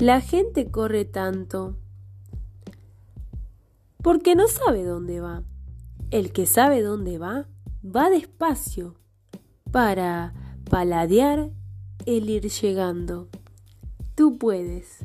La gente corre tanto porque no sabe dónde va. El que sabe dónde va, va despacio para paladear el ir llegando. Tú puedes.